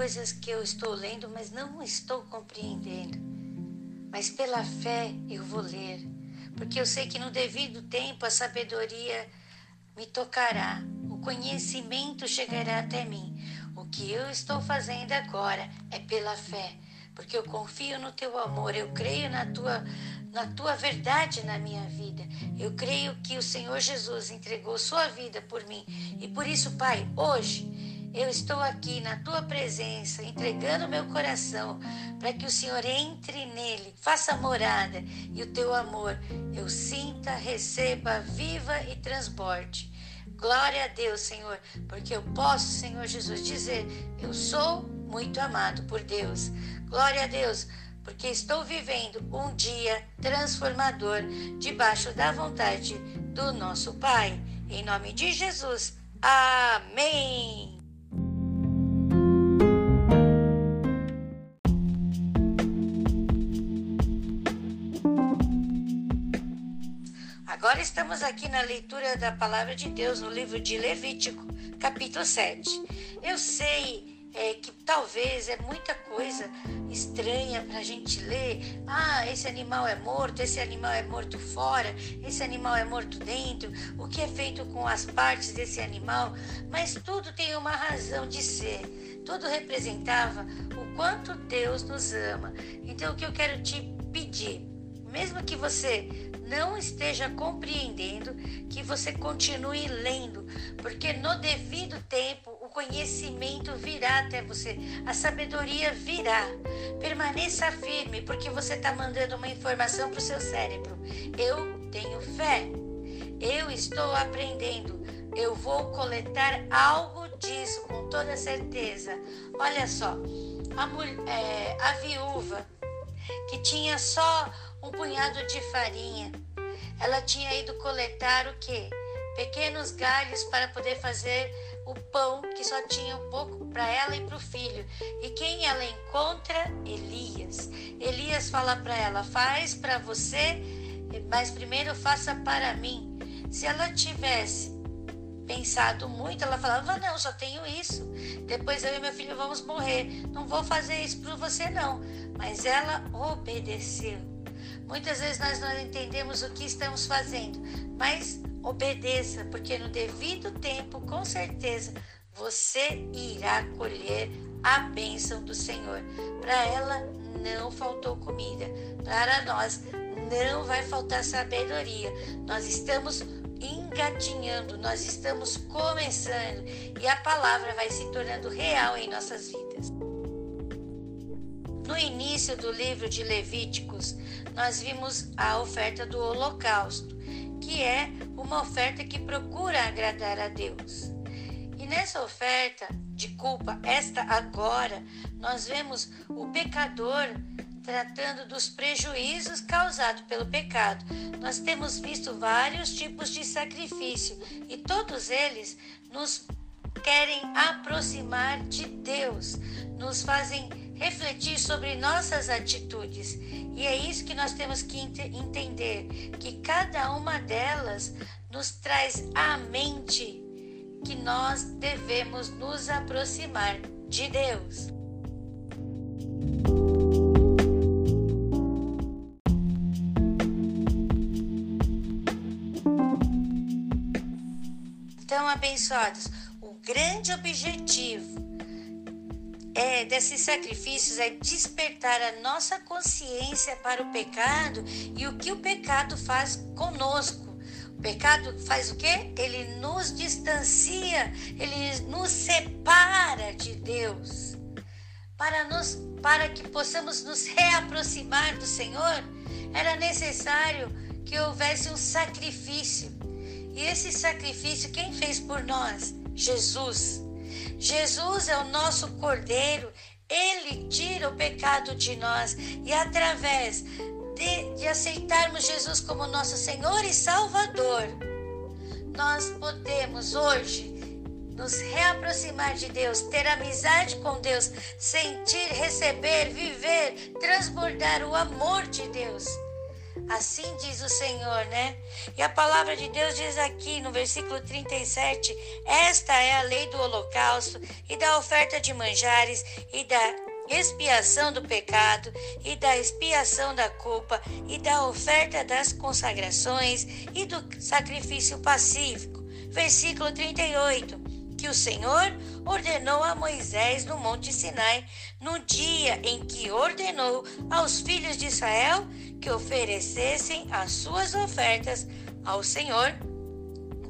coisas que eu estou lendo, mas não estou compreendendo. Mas pela fé eu vou ler, porque eu sei que no devido tempo a sabedoria me tocará, o conhecimento chegará até mim. O que eu estou fazendo agora é pela fé, porque eu confio no teu amor, eu creio na tua na tua verdade na minha vida. Eu creio que o Senhor Jesus entregou sua vida por mim. E por isso, Pai, hoje eu estou aqui na tua presença, entregando meu coração para que o Senhor entre nele, faça morada e o teu amor eu sinta, receba, viva e transborde. Glória a Deus, Senhor, porque eu posso, Senhor Jesus, dizer: eu sou muito amado por Deus. Glória a Deus porque estou vivendo um dia transformador debaixo da vontade do nosso Pai. Em nome de Jesus. Amém. Agora estamos aqui na leitura da palavra de Deus no livro de Levítico, capítulo 7. Eu sei é, que talvez é muita coisa estranha para a gente ler. Ah, esse animal é morto, esse animal é morto fora, esse animal é morto dentro. O que é feito com as partes desse animal? Mas tudo tem uma razão de ser. Tudo representava o quanto Deus nos ama. Então, o que eu quero te pedir, mesmo que você não esteja compreendendo, que você continue lendo, porque no devido tempo conhecimento virá até você, a sabedoria virá. Permaneça firme, porque você está mandando uma informação para o seu cérebro. Eu tenho fé, eu estou aprendendo, eu vou coletar algo disso com toda certeza. Olha só, a, mulher, é, a viúva que tinha só um punhado de farinha, ela tinha ido coletar o que? Pequenos galhos para poder fazer o pão que só tinha um pouco para ela e para o filho. E quem ela encontra? Elias. Elias fala para ela: faz para você, mas primeiro faça para mim. Se ela tivesse pensado muito, ela falava: não, só tenho isso. Depois eu e meu filho vamos morrer. Não vou fazer isso para você, não. Mas ela obedeceu. Muitas vezes nós não entendemos o que estamos fazendo, mas Obedeça, porque no devido tempo, com certeza, você irá colher a bênção do Senhor. Para ela não faltou comida, para nós não vai faltar sabedoria. Nós estamos engatinhando, nós estamos começando e a palavra vai se tornando real em nossas vidas. No início do livro de Levíticos, nós vimos a oferta do holocausto que é uma oferta que procura agradar a Deus. E nessa oferta de culpa, esta agora, nós vemos o pecador tratando dos prejuízos causados pelo pecado. Nós temos visto vários tipos de sacrifício e todos eles nos querem aproximar de Deus, nos fazem refletir sobre nossas atitudes. E é isso que nós temos que entender, que cada uma delas nos traz à mente que nós devemos nos aproximar de Deus. Abençoados, o grande objetivo é, desses sacrifícios é despertar a nossa consciência para o pecado e o que o pecado faz conosco. O pecado faz o quê? Ele nos distancia, ele nos separa de Deus. Para, nos, para que possamos nos reaproximar do Senhor, era necessário que houvesse um sacrifício. E esse sacrifício, quem fez por nós? Jesus. Jesus é o nosso Cordeiro, ele tira o pecado de nós e através de, de aceitarmos Jesus como nosso Senhor e Salvador, nós podemos hoje nos reaproximar de Deus, ter amizade com Deus, sentir, receber, viver, transbordar o amor de Deus. Assim diz o Senhor, né? E a palavra de Deus diz aqui no versículo 37: Esta é a lei do holocausto e da oferta de manjares e da expiação do pecado e da expiação da culpa e da oferta das consagrações e do sacrifício pacífico. Versículo 38 que o Senhor ordenou a Moisés no Monte Sinai, no dia em que ordenou aos filhos de Israel que oferecessem as suas ofertas ao Senhor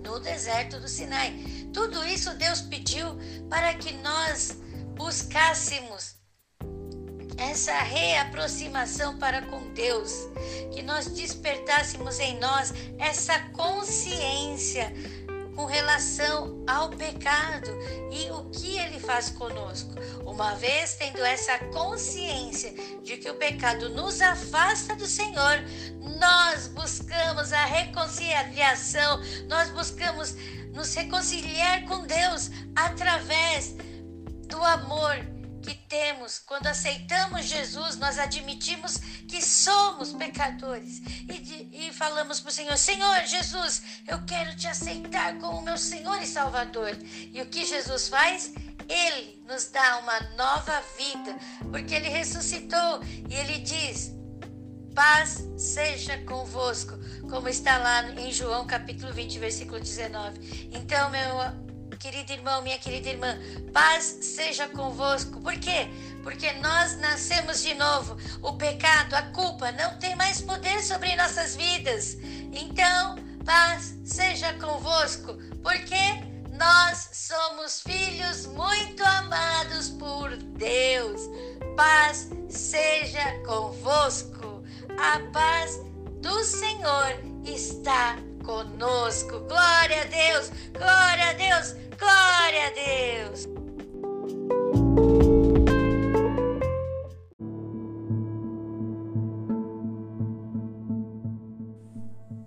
no deserto do Sinai. Tudo isso Deus pediu para que nós buscássemos essa reaproximação para com Deus, que nós despertássemos em nós essa consciência com relação ao pecado e o que ele faz conosco. Uma vez tendo essa consciência de que o pecado nos afasta do Senhor, nós buscamos a reconciliação, nós buscamos nos reconciliar com Deus através do amor temos quando aceitamos Jesus, nós admitimos que somos pecadores e, e falamos para o Senhor: Senhor Jesus, eu quero te aceitar como meu Senhor e Salvador. E o que Jesus faz? Ele nos dá uma nova vida, porque ele ressuscitou e ele diz: Paz seja convosco, como está lá em João capítulo 20, versículo 19. Então, meu querido irmão, minha querida irmã, paz seja convosco. Por quê? Porque nós nascemos de novo. O pecado, a culpa não tem mais poder sobre nossas vidas. Então, paz seja convosco. Porque nós somos filhos muito amados por Deus. Paz seja convosco. A paz do Senhor está conosco. Glória a Deus, glória a Deus. Glória a Deus!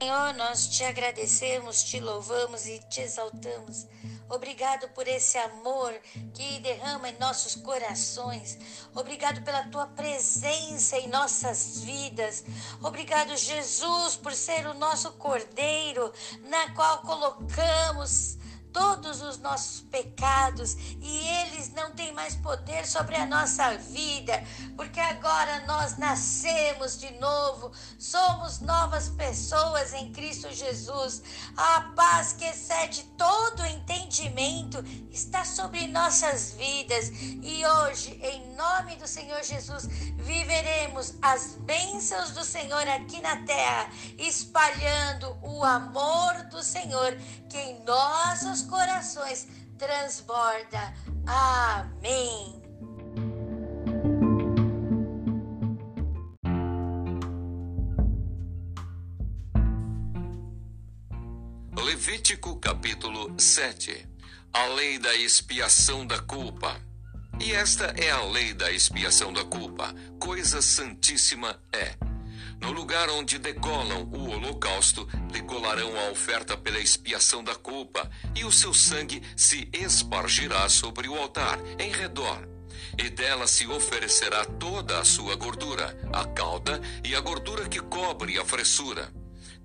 Senhor, nós te agradecemos, te louvamos e te exaltamos. Obrigado por esse amor que derrama em nossos corações. Obrigado pela tua presença em nossas vidas. Obrigado, Jesus, por ser o nosso cordeiro, na qual colocamos todos os nossos pecados e eles não têm mais poder sobre a nossa vida, porque agora nós nascemos de novo, somos novas pessoas em Cristo Jesus. A paz que excede todo entendimento está sobre nossas vidas e hoje, em nome do Senhor Jesus, viveremos as bênçãos do Senhor aqui na terra, espalhando o amor do Senhor que em corações transborda. Amém. Levítico capítulo 7 A lei da expiação da culpa. E esta é a lei da expiação da culpa. Coisa santíssima é. No lugar onde degolam o holocausto, degolarão a oferta pela expiação da culpa, e o seu sangue se espargirá sobre o altar, em redor. E dela se oferecerá toda a sua gordura, a cauda e a gordura que cobre a fressura.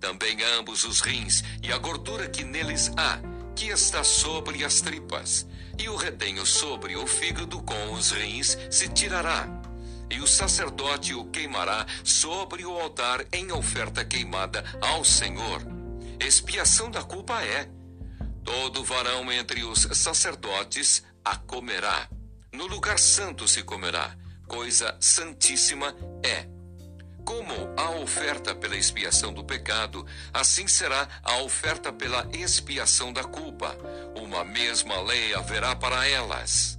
Também ambos os rins e a gordura que neles há, que está sobre as tripas e o redenho sobre o fígado com os rins se tirará. E o sacerdote o queimará sobre o altar em oferta queimada ao Senhor. Expiação da culpa é: todo varão entre os sacerdotes a comerá. No lugar santo se comerá, coisa santíssima é. Como a oferta pela expiação do pecado, assim será a oferta pela expiação da culpa. Uma mesma lei haverá para elas.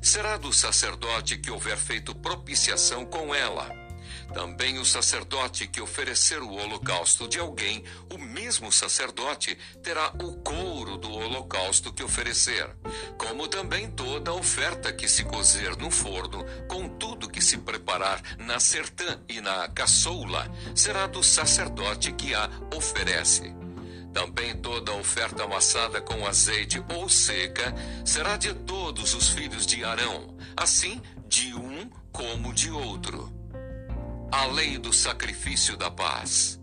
Será do sacerdote que houver feito propiciação com ela também o sacerdote que oferecer o holocausto de alguém, o mesmo sacerdote terá o couro do holocausto que oferecer, como também toda oferta que se cozer no forno, com tudo que se preparar na sertã e na caçoula, será do sacerdote que a oferece. Também toda oferta amassada com azeite ou seca será de todos os filhos de Arão, assim de um como de outro a lei do sacrifício da paz.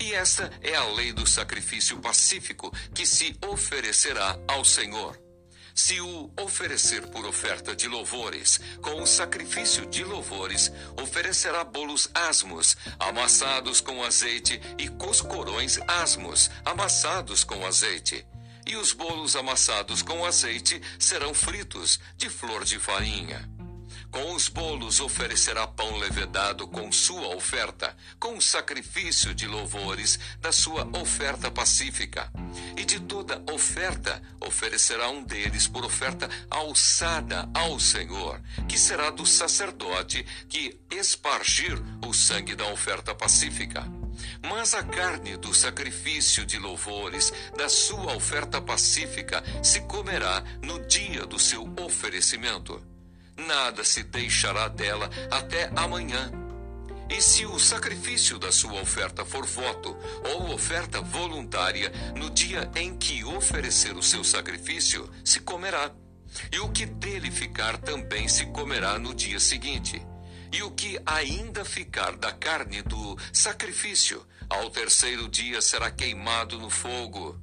E esta é a lei do sacrifício pacífico que se oferecerá ao Senhor. Se o oferecer por oferta de louvores, com o sacrifício de louvores, oferecerá bolos asmos, amassados com azeite, e coscorões asmos, amassados com azeite. E os bolos amassados com azeite serão fritos de flor de farinha. Com os bolos oferecerá pão levedado com sua oferta, com o sacrifício de louvores da sua oferta pacífica. E de toda oferta oferecerá um deles por oferta alçada ao Senhor, que será do sacerdote que espargir o sangue da oferta pacífica. Mas a carne do sacrifício de louvores da sua oferta pacífica se comerá no dia do seu oferecimento nada se deixará dela até amanhã. E se o sacrifício da sua oferta for voto ou oferta voluntária, no dia em que oferecer o seu sacrifício, se comerá. E o que dele ficar também se comerá no dia seguinte. E o que ainda ficar da carne do sacrifício, ao terceiro dia será queimado no fogo.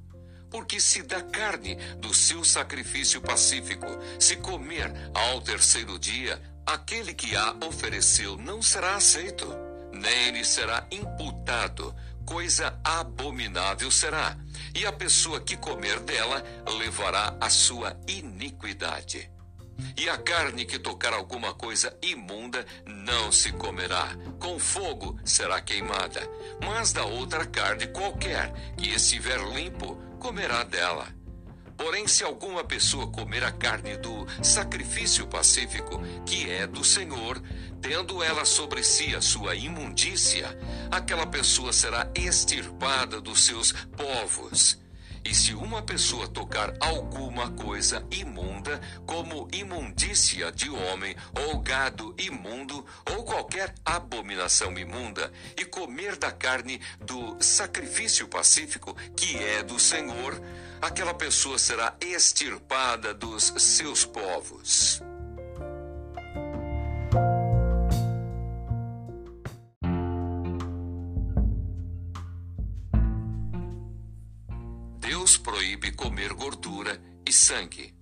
Porque se da carne do seu sacrifício pacífico se comer ao terceiro dia, aquele que a ofereceu não será aceito, nem lhe será imputado, coisa abominável será, e a pessoa que comer dela levará a sua iniquidade. E a carne que tocar alguma coisa imunda não se comerá, com fogo será queimada. Mas da outra carne qualquer que estiver limpo, comerá dela. Porém, se alguma pessoa comer a carne do sacrifício pacífico, que é do Senhor, tendo ela sobre si a sua imundícia, aquela pessoa será extirpada dos seus povos. E se uma pessoa tocar alguma coisa imunda, como imundícia de homem, ou gado imundo, ou qualquer abominação imunda, e comer da carne do sacrifício pacífico, que é do Senhor, aquela pessoa será extirpada dos seus povos. Sangue.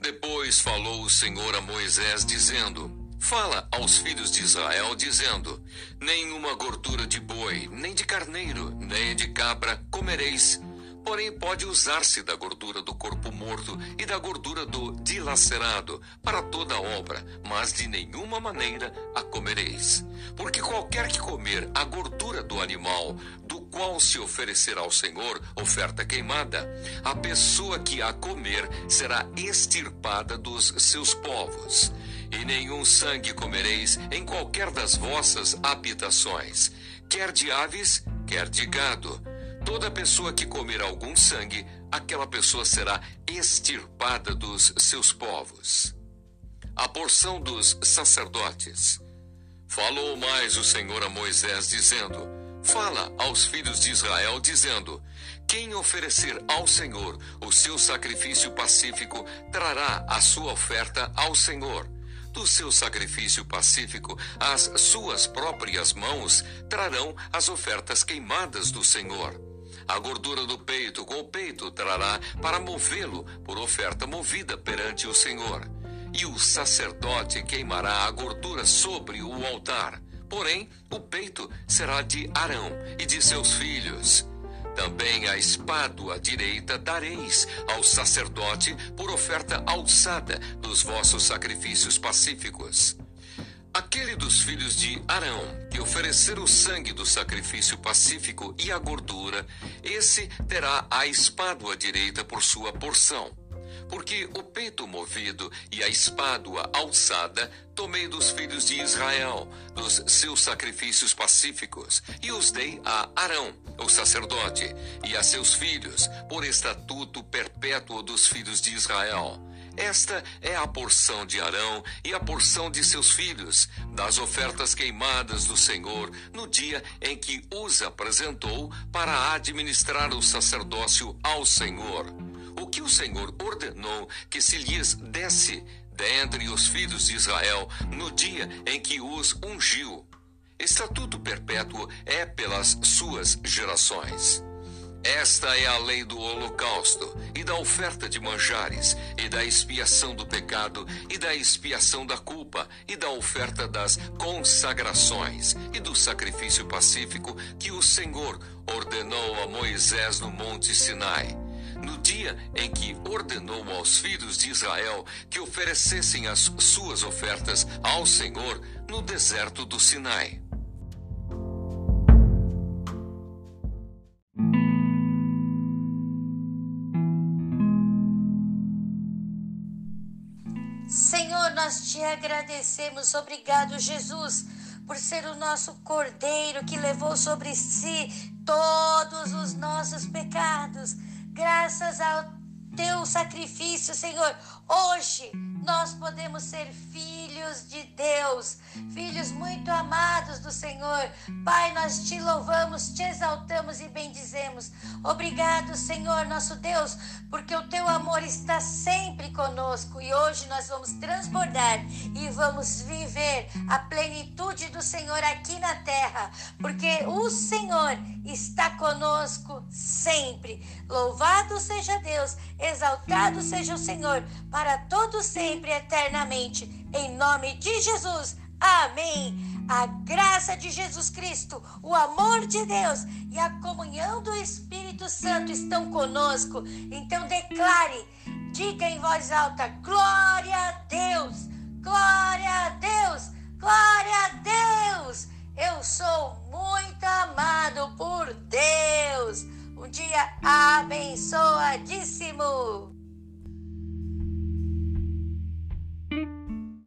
Depois falou o Senhor a Moisés, dizendo: Fala aos filhos de Israel, dizendo: Nenhuma gordura de boi, nem de carneiro, nem de cabra comereis Porém, pode usar-se da gordura do corpo morto e da gordura do dilacerado para toda obra, mas de nenhuma maneira a comereis. Porque qualquer que comer a gordura do animal, do qual se oferecer ao Senhor oferta queimada, a pessoa que a comer será extirpada dos seus povos. E nenhum sangue comereis em qualquer das vossas habitações, quer de aves, quer de gado Toda pessoa que comer algum sangue, aquela pessoa será extirpada dos seus povos. A porção dos sacerdotes. Falou mais o Senhor a Moisés, dizendo: Fala aos filhos de Israel, dizendo: Quem oferecer ao Senhor o seu sacrifício pacífico trará a sua oferta ao Senhor do seu sacrifício pacífico, as suas próprias mãos trarão as ofertas queimadas do Senhor. A gordura do peito com o peito trará para movê-lo por oferta movida perante o Senhor. E o sacerdote queimará a gordura sobre o altar. Porém, o peito será de Arão e de seus filhos. Também a espádua direita dareis ao sacerdote por oferta alçada dos vossos sacrifícios pacíficos. Aquele dos filhos de Arão que oferecer o sangue do sacrifício pacífico e a gordura, esse terá a espádua direita por sua porção. Porque o peito movido e a espádua alçada tomei dos filhos de Israel, dos seus sacrifícios pacíficos, e os dei a Arão, o sacerdote, e a seus filhos, por estatuto perpétuo dos filhos de Israel esta é a porção de Arão e a porção de seus filhos, das ofertas queimadas do Senhor, no dia em que os apresentou para administrar o sacerdócio ao Senhor. O que o Senhor ordenou que se lhes desse dentre os filhos de Israel no dia em que os ungiu. Estatuto perpétuo é pelas suas gerações. Esta é a lei do holocausto, e da oferta de manjares, e da expiação do pecado, e da expiação da culpa, e da oferta das consagrações, e do sacrifício pacífico que o Senhor ordenou a Moisés no Monte Sinai. No dia em que ordenou aos filhos de Israel que oferecessem as suas ofertas ao Senhor no deserto do Sinai. Nós te agradecemos. Obrigado, Jesus, por ser o nosso Cordeiro que levou sobre si todos os nossos pecados. Graças ao teu sacrifício, Senhor, hoje nós podemos ser filhos de Deus, filhos muito amados do Senhor. Pai, nós te louvamos, te exaltamos e bendizemos. Obrigado, Senhor, nosso Deus, porque o teu amor está sempre conosco e hoje nós vamos transbordar e vamos viver a plenitude do Senhor aqui na terra, porque o Senhor está conosco sempre. Louvado seja Deus, exaltado seja o Senhor para todos sempre eternamente. Em nome de Jesus. Amém. A graça de Jesus Cristo, o amor de Deus e a comunhão do Espírito Santo estão conosco. Então declare, diga em voz alta: glória a Deus, glória a Deus, glória a Deus. Eu sou muito amado por Deus. Um dia abençoadíssimo.